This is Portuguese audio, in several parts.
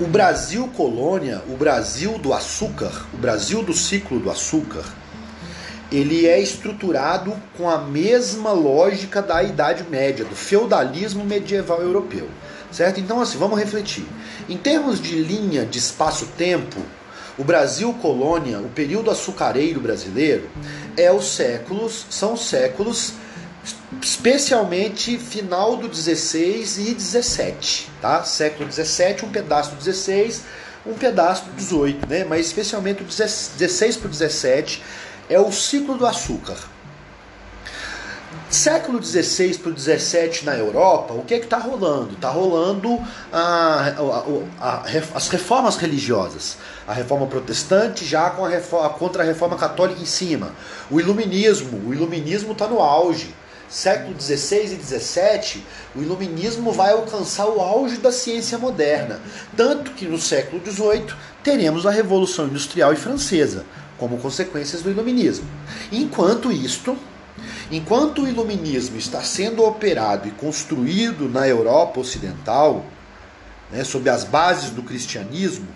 o Brasil colônia, o Brasil do açúcar, o Brasil do ciclo do açúcar, ele é estruturado com a mesma lógica da Idade Média, do feudalismo medieval europeu. Certo? Então, assim, vamos refletir. Em termos de linha de espaço-tempo, o Brasil colônia, o período açucareiro brasileiro, é os séculos, são os séculos especialmente final do 16 e 17, tá? Século 17, um pedaço do 16, um pedaço do 18, né? Mas especialmente o 16 para o 17 é o ciclo do açúcar. Século 16 para o 17 na Europa, o que é que está rolando? Está rolando a, a, a, as reformas religiosas. A reforma protestante já com a, reforma, a contra-reforma católica em cima. O iluminismo, o iluminismo está no auge século XVI e XVII, o iluminismo vai alcançar o auge da ciência moderna. Tanto que no século XVIII teremos a Revolução Industrial e Francesa, como consequências do iluminismo. Enquanto isto, enquanto o iluminismo está sendo operado e construído na Europa Ocidental, né, sob as bases do cristianismo,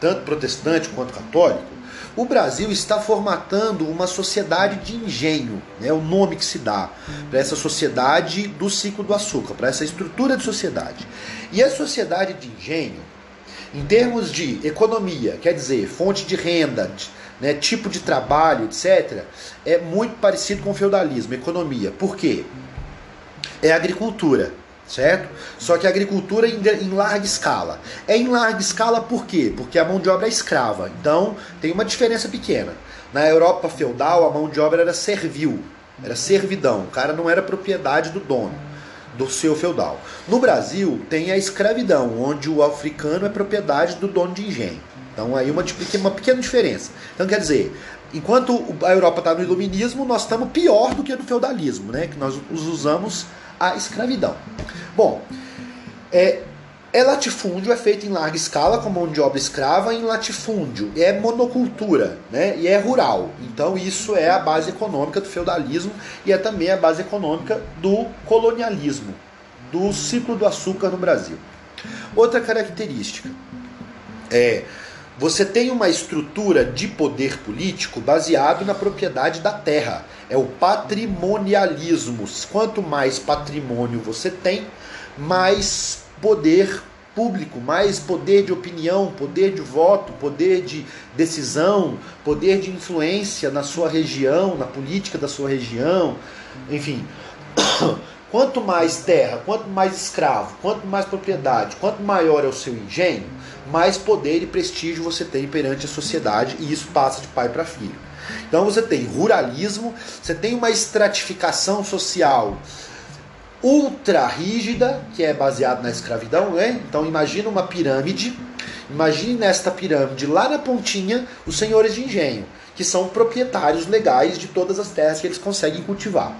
tanto protestante quanto católico, o Brasil está formatando uma sociedade de engenho, é né, o nome que se dá para essa sociedade do ciclo do açúcar, para essa estrutura de sociedade. E a sociedade de engenho, em termos de economia, quer dizer, fonte de renda, né, tipo de trabalho, etc., é muito parecido com o feudalismo, economia. Por quê? É agricultura certo? Só que a agricultura em, em, larga escala. É em larga escala por quê? Porque a mão de obra é escrava. Então tem uma diferença pequena. Na Europa feudal, a mão de obra era servil, era servidão. O cara não era propriedade do dono, do seu feudal. No Brasil, tem a escravidão, onde o africano é propriedade do dono de engenho. Então aí uma, uma pequena diferença. Então quer dizer, enquanto a Europa está no iluminismo, nós estamos pior do que no feudalismo, né? Que nós usamos a escravidão. Bom, é, é latifúndio, é feito em larga escala com mão de obra escrava em latifúndio. É monocultura, né? E é rural. Então isso é a base econômica do feudalismo e é também a base econômica do colonialismo, do ciclo do açúcar no Brasil. Outra característica é você tem uma estrutura de poder político baseado na propriedade da terra. É o patrimonialismo. Quanto mais patrimônio você tem, mais poder público, mais poder de opinião, poder de voto, poder de decisão, poder de influência na sua região, na política da sua região, enfim. Quanto mais terra, quanto mais escravo, quanto mais propriedade, quanto maior é o seu engenho, mais poder e prestígio você tem perante a sociedade e isso passa de pai para filho. Então você tem ruralismo, você tem uma estratificação social ultra rígida, que é baseada na escravidão, né? Então imagina uma pirâmide, imagine nesta pirâmide lá na pontinha os senhores de engenho, que são proprietários legais de todas as terras que eles conseguem cultivar.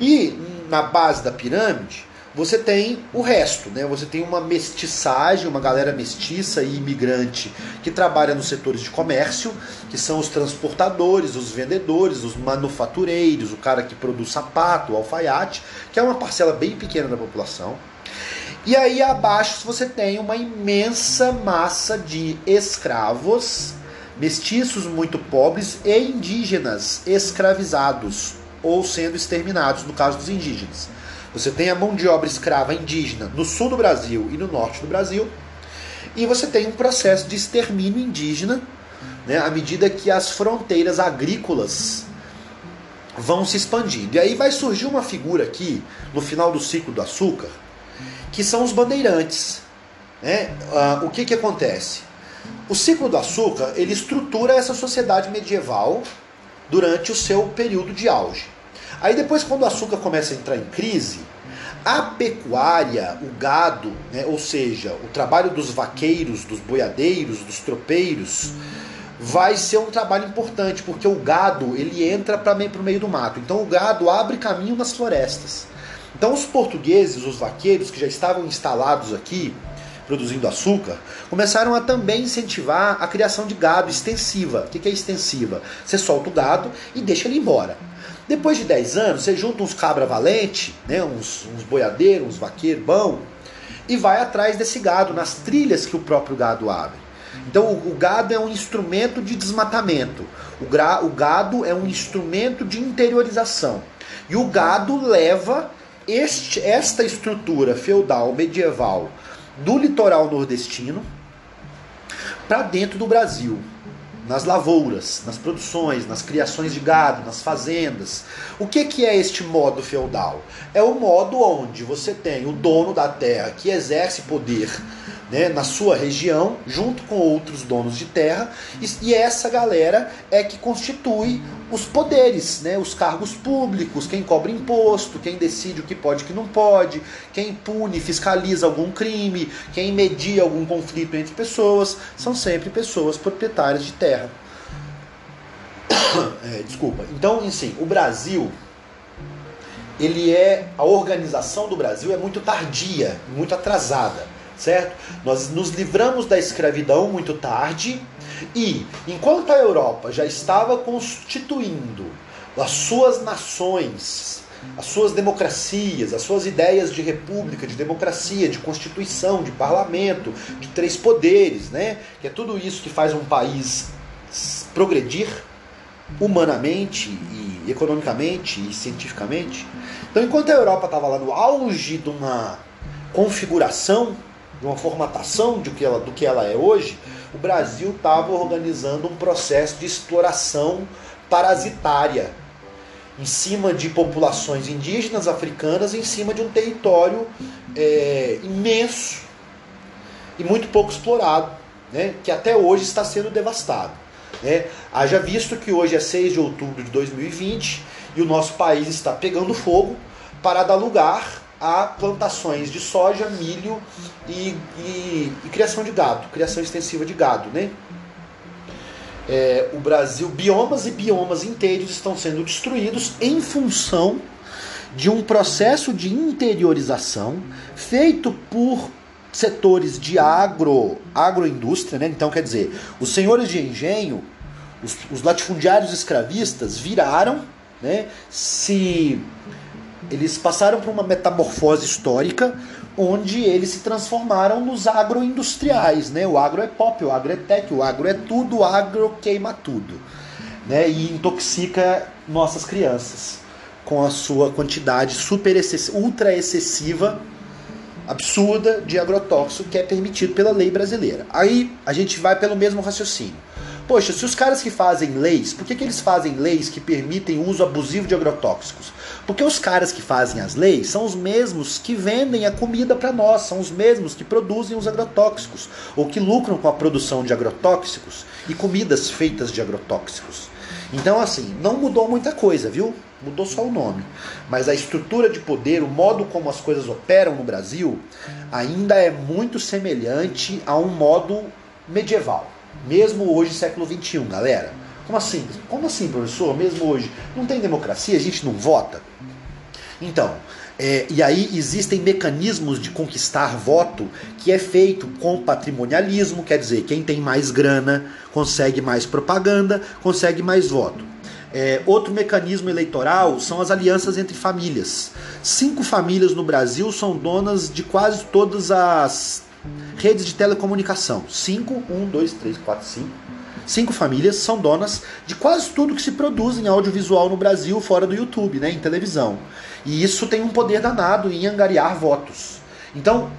E na base da pirâmide, você tem o resto, né? Você tem uma mestiçagem, uma galera mestiça e imigrante que trabalha nos setores de comércio, que são os transportadores, os vendedores, os manufatureiros, o cara que produz sapato, alfaiate, que é uma parcela bem pequena da população. E aí abaixo você tem uma imensa massa de escravos, mestiços muito pobres e indígenas escravizados ou sendo exterminados, no caso dos indígenas. Você tem a mão de obra escrava indígena no sul do Brasil e no norte do Brasil, e você tem um processo de extermínio indígena né, à medida que as fronteiras agrícolas vão se expandindo. E aí vai surgir uma figura aqui, no final do ciclo do açúcar, que são os bandeirantes. Né? Ah, o que, que acontece? O ciclo do açúcar ele estrutura essa sociedade medieval durante o seu período de auge. Aí depois, quando o açúcar começa a entrar em crise, a pecuária, o gado, né, ou seja, o trabalho dos vaqueiros, dos boiadeiros, dos tropeiros, vai ser um trabalho importante, porque o gado ele entra para o meio do mato. Então o gado abre caminho nas florestas. Então os portugueses, os vaqueiros que já estavam instalados aqui, produzindo açúcar, começaram a também incentivar a criação de gado extensiva. O que é extensiva? Você solta o gado e deixa ele embora. Depois de 10 anos, você junta uns cabra valente, né, uns, uns boiadeiros, uns vaqueiros bom, e vai atrás desse gado, nas trilhas que o próprio gado abre. Então o, gado é um instrumento de desmatamento, o, gra, o gado é um instrumento de interiorização. E o gado leva este, esta estrutura feudal medieval do litoral nordestino para dentro do Brasil nas lavouras, nas produções, nas criações de gado, nas fazendas. O que, que é este modo feudal? É o modo onde você tem o dono da terra que exerce poder né, na sua região, junto com outros donos de terra, e, essa galera é que constitui os poderes, né, os cargos públicos, quem cobra imposto, quem decide o que pode e o que não pode, quem pune, fiscaliza algum crime, quem media algum conflito entre pessoas, são sempre pessoas proprietárias de terra. É, desculpa. Então, assim, o Brasil, ele é a organização do Brasil é muito tardia, muito atrasada certo? Nós nos livramos da escravidão muito tarde e, enquanto a Europa já estava constituindo as suas nações, as suas democracias, as suas ideias de república, de democracia, de constituição, de parlamento, de três poderes, né? Que é tudo isso que faz um país progredir humanamente e economicamente e cientificamente. Então, enquanto a Europa estava lá no auge de uma configuração de uma formatação do que ela, do que ela é hoje, o Brasil estava organizando um processo de exploração parasitária em cima de populações indígenas africanas, em cima de um território é, imenso e muito pouco explorado, né, que até hoje está sendo devastado. Né? Haja visto que hoje é 6 de outubro de 2020 e o nosso país está pegando fogo para dar lugar a plantações de soja, milho e, e, e criação de gado, criação extensiva de gado, né? É, o Brasil, biomas e biomas inteiros estão sendo destruídos em função de um processo de interiorização feito por setores de agro, agroindústria, né? Então, quer dizer, os senhores de engenho, os, os latifundiários escravistas viraram, né? Se eles passaram por uma metamorfose histórica onde eles se transformaram nos agroindustriais, né? O agro é pop, o agro é tech, o agro é tudo, o agro queima tudo, né? E intoxica nossas crianças com a sua quantidade super excessiva, ultra excessiva, absurda de agrotóxico que é permitido pela lei brasileira. Aí a gente vai pelo mesmo raciocínio. Poxa, se os caras que fazem leis, por que, que eles fazem leis que permitem o uso abusivo de agrotóxicos? Porque os caras que fazem as leis são os mesmos que vendem a comida para nós, são os mesmos que produzem os agrotóxicos, ou que lucram com a produção de agrotóxicos e comidas feitas de agrotóxicos. Então, assim, não mudou muita coisa, viu? Mudou só o nome. Mas a estrutura de poder, o modo como as coisas operam no Brasil, ainda é muito semelhante a um modo medieval. Mesmo hoje, século XXI, galera. Como assim? Como assim, professor? Mesmo hoje? Não tem democracia? A gente não vota? Então, é, e aí existem mecanismos de conquistar voto que é feito com patrimonialismo, quer dizer, quem tem mais grana consegue mais propaganda, consegue mais voto. É, outro mecanismo eleitoral são as alianças entre famílias. Cinco famílias no Brasil são donas de quase todas as redes de telecomunicação. Cinco, um, dois, três, quatro, cinco Cinco famílias são donas de quase tudo que se produz em audiovisual no Brasil, fora do YouTube, né, em televisão. E isso tem um poder danado em angariar votos. Então,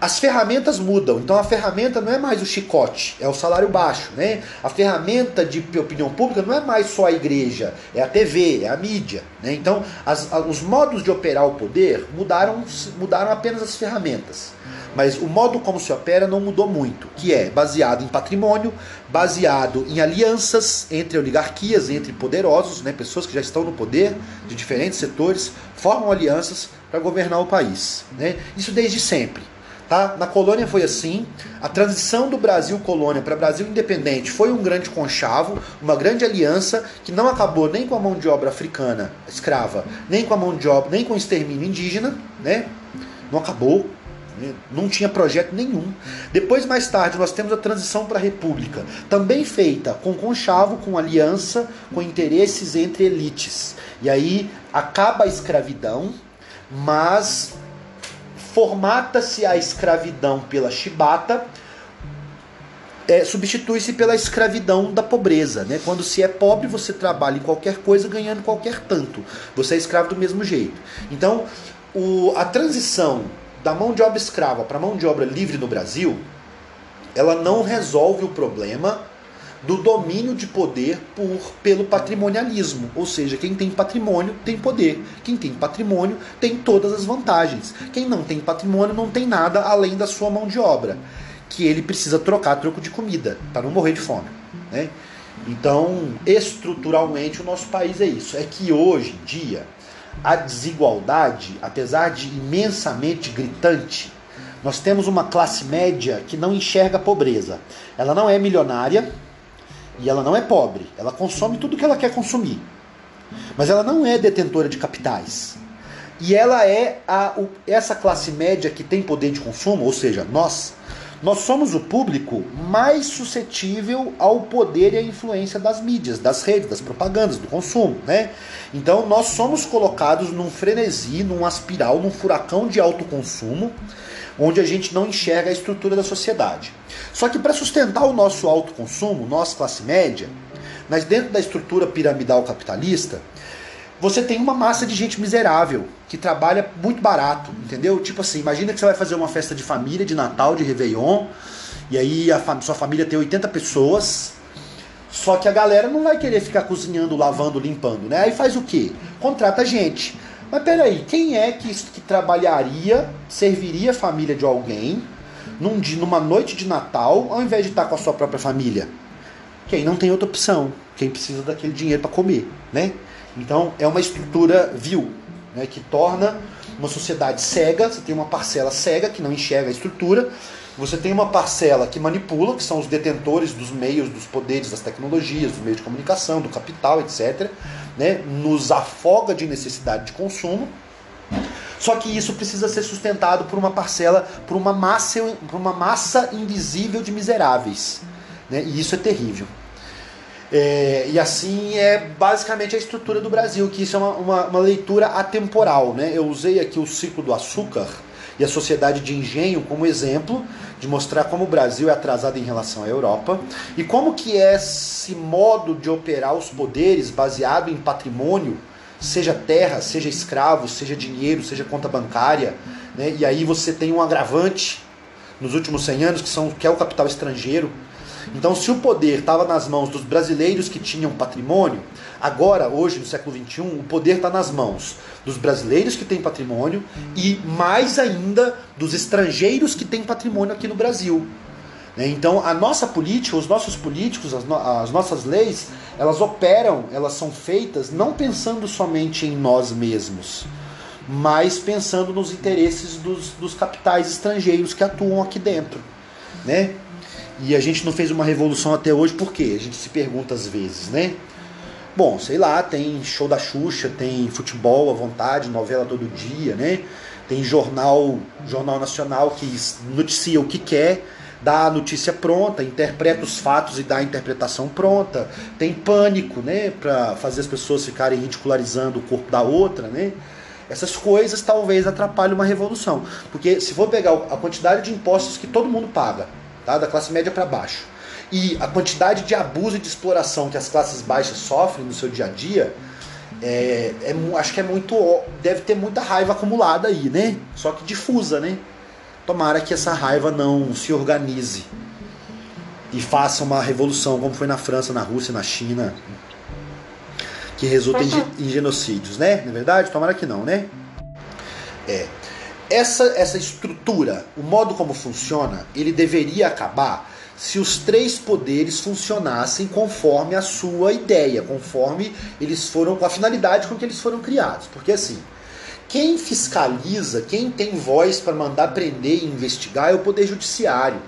as ferramentas mudam. Então a ferramenta não é mais o chicote, é o salário baixo, né? A ferramenta de opinião pública não é mais só a igreja, é a TV, é a mídia, né? Então as, os modos de operar o poder mudaram, mudaram apenas as ferramentas. Mas o modo como se opera não mudou muito, que é baseado em patrimônio, baseado em alianças entre oligarquias, entre poderosos, né, pessoas que já estão no poder de diferentes setores, formam alianças para governar o país. Né? Isso desde sempre. Tá? Na colônia foi assim. A transição do Brasil colônia para Brasil independente foi um grande conchavo, uma grande aliança que não acabou nem com a mão de obra africana escrava, nem com a mão de obra, nem com o extermínio indígena, né? Não acabou, não tinha projeto nenhum. Depois, mais tarde, nós temos a transição para a República, também feita com conchavo, com aliança, com interesses entre elites. E aí acaba a escravidão, mas formata-se a escravidão pela chibata, é, substitui-se pela escravidão da pobreza. Né? Quando se é pobre, você trabalha em qualquer coisa ganhando qualquer tanto. Você é escravo do mesmo jeito. Então, o, a transição da mão de obra escrava para mão de obra livre no Brasil, ela não resolve o problema do domínio de poder por, pelo patrimonialismo. Ou seja, quem tem patrimônio tem poder. Quem tem patrimônio tem todas as vantagens. Quem não tem patrimônio não tem nada além da sua mão de obra, que ele precisa trocar troco de comida para não morrer de fome. Né? Então, estruturalmente, o nosso país é isso. É que hoje em dia, a desigualdade, apesar de imensamente gritante, nós temos uma classe média que não enxerga a pobreza. Ela não é milionária, e ela não é pobre, ela consome tudo que ela quer consumir. Mas ela não é detentora de capitais. E ela é a, essa classe média que tem poder de consumo, ou seja, nós, nós somos o público mais suscetível ao poder e à influência das mídias, das redes, das propagandas, do consumo, né? Então nós somos colocados num frenesi, num aspiral, num furacão de alto consumo, onde a gente não enxerga a estrutura da sociedade. Só que para sustentar o nosso alto consumo, nossa classe média, mas dentro da estrutura piramidal capitalista, você tem uma massa de gente miserável que trabalha muito barato, entendeu? Tipo assim, imagina que você vai fazer uma festa de família, de Natal, de Réveillon, e aí a sua família tem 80 pessoas, só que a galera não vai querer ficar cozinhando, lavando, limpando, né? Aí faz o quê? Contrata gente. Mas peraí, quem é que, que trabalharia, serviria a família de alguém num dia, numa noite de Natal, ao invés de estar com a sua própria família? Quem não tem outra opção, quem precisa daquele dinheiro para comer, né? Então é uma estrutura vil, né, que torna uma sociedade cega. Você tem uma parcela cega que não enxerga a estrutura. Você tem uma parcela que manipula, que são os detentores dos meios, dos poderes, das tecnologias, dos meios de comunicação, do capital, etc. Né, nos afoga de necessidade de consumo. Só que isso precisa ser sustentado por uma parcela, por uma massa, por uma massa invisível de miseráveis. Né? E isso é terrível. É, e assim é basicamente a estrutura do Brasil, que isso é uma, uma, uma, leitura atemporal. Né? Eu usei aqui o ciclo do açúcar e a sociedade de engenho como exemplo de mostrar como o Brasil é atrasado em relação à Europa e como que esse modo de operar os poderes baseado em patrimônio seja terra, seja escravo, seja dinheiro, seja conta bancária, né? e aí você tem um agravante nos últimos 100 anos, que, são, que é o capital estrangeiro. Então, se o poder estava nas mãos dos brasileiros que tinham patrimônio, agora, hoje, no século XXI, o poder está nas mãos dos brasileiros que têm patrimônio e, mais ainda, dos estrangeiros que têm patrimônio aqui no Brasil. Né? Então, a nossa política, os nossos políticos, as, no as nossas leis, elas operam, elas são feitas não pensando somente em nós mesmos, mas pensando nos interesses dos, dos capitais estrangeiros que atuam aqui dentro. Né? E a gente não fez uma revolução até hoje, por quê? A gente se pergunta às vezes, né? Bom, sei lá, tem show da Xuxa, tem futebol à vontade, novela todo dia, né? Tem jornal, jornal nacional que noticia o que quer, dá a notícia pronta, interpreta os fatos e dá a interpretação pronta. Tem pânico, né, para fazer as pessoas ficarem ridicularizando o corpo da outra, né? Essas coisas talvez atrapalhem uma revolução, porque se for pegar a quantidade de impostos que todo mundo paga, tá, da classe média para baixo, e a quantidade de abuso e de exploração que as classes baixas sofrem no seu dia a dia, é, é, acho que é muito. Deve ter muita raiva acumulada aí, né? Só que difusa, né? Tomara que essa raiva não se organize e faça uma revolução, como foi na França, na Rússia, na China, que resulta em, em genocídios, né? Não é verdade? Tomara que não, né? É. Essa, essa estrutura, o modo como funciona, ele deveria acabar se os três poderes funcionassem conforme a sua ideia, conforme eles foram, com a finalidade com que eles foram criados. Porque assim, quem fiscaliza, quem tem voz para mandar prender e investigar é o Poder Judiciário.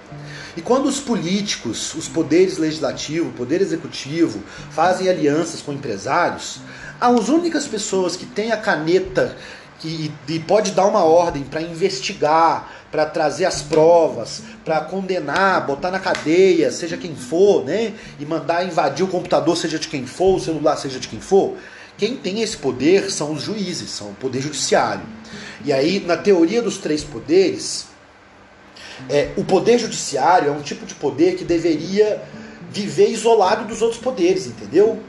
E quando os políticos, os poderes legislativo, poder executivo, fazem alianças com empresários, as únicas pessoas que têm a caneta que, e pode dar uma ordem para investigar, para trazer as provas, para condenar, botar na cadeia, seja quem for, né? E mandar invadir o computador, seja de quem for, o celular, seja de quem for, quem tem esse poder são os juízes, são o poder judiciário. E aí, na teoria dos três poderes, é, o poder judiciário é um tipo de poder que deveria viver isolado dos outros poderes, entendeu?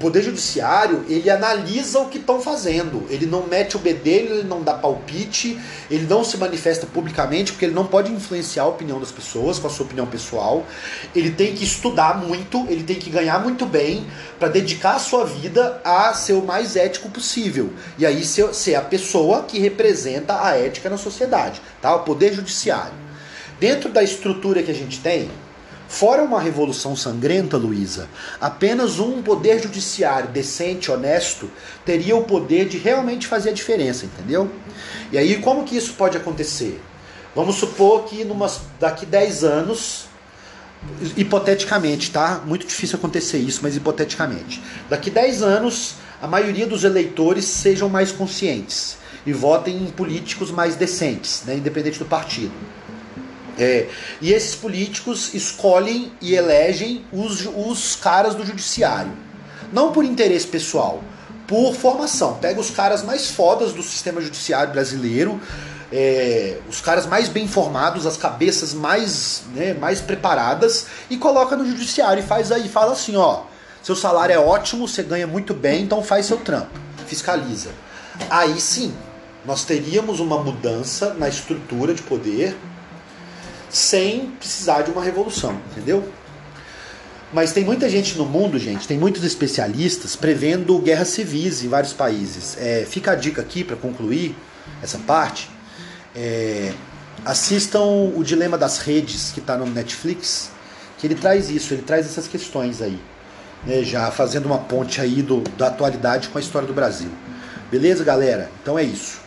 Poder Judiciário, ele analisa o que estão fazendo. Ele não mete o bedelho, ele não dá palpite, ele não se manifesta publicamente, porque ele não pode influenciar a opinião das pessoas com a sua opinião pessoal. Ele tem que estudar muito, ele tem que ganhar muito bem para dedicar a sua vida a ser o mais ético possível. E aí ser, ser a pessoa que representa a ética na sociedade, tá? O Poder Judiciário. Dentro da estrutura que a gente tem, Fora uma revolução sangrenta, Luísa, apenas um poder judiciário decente, honesto, teria o poder de realmente fazer a diferença, entendeu? E aí, como que isso pode acontecer? Vamos supor que numa, daqui 10 anos, hipoteticamente, tá? Muito difícil acontecer isso, mas hipoteticamente. Daqui 10 anos, a maioria dos eleitores sejam mais conscientes e votem em políticos mais decentes, né? independente do partido. É, e esses políticos escolhem e elegem os, os caras do judiciário. Não por interesse pessoal, por formação. Pega os caras mais fodas do sistema judiciário brasileiro, é, os caras mais bem formados, as cabeças mais, né, mais preparadas, e coloca no judiciário e faz aí, fala assim, ó, seu salário é ótimo, você ganha muito bem, então faz seu trampo, fiscaliza. Aí sim, nós teríamos uma mudança na estrutura de poder sem precisar de uma revolução, entendeu? Mas tem muita gente no mundo, gente, tem muitos especialistas prevendo guerras civis em vários países. É, fica a dica aqui para concluir essa parte. É, assistam o Dilema das Redes, que está no Netflix, que ele traz isso, ele traz essas questões aí. Né, já fazendo uma ponte aí do, da atualidade com a história do Brasil. Beleza, galera? Então é isso.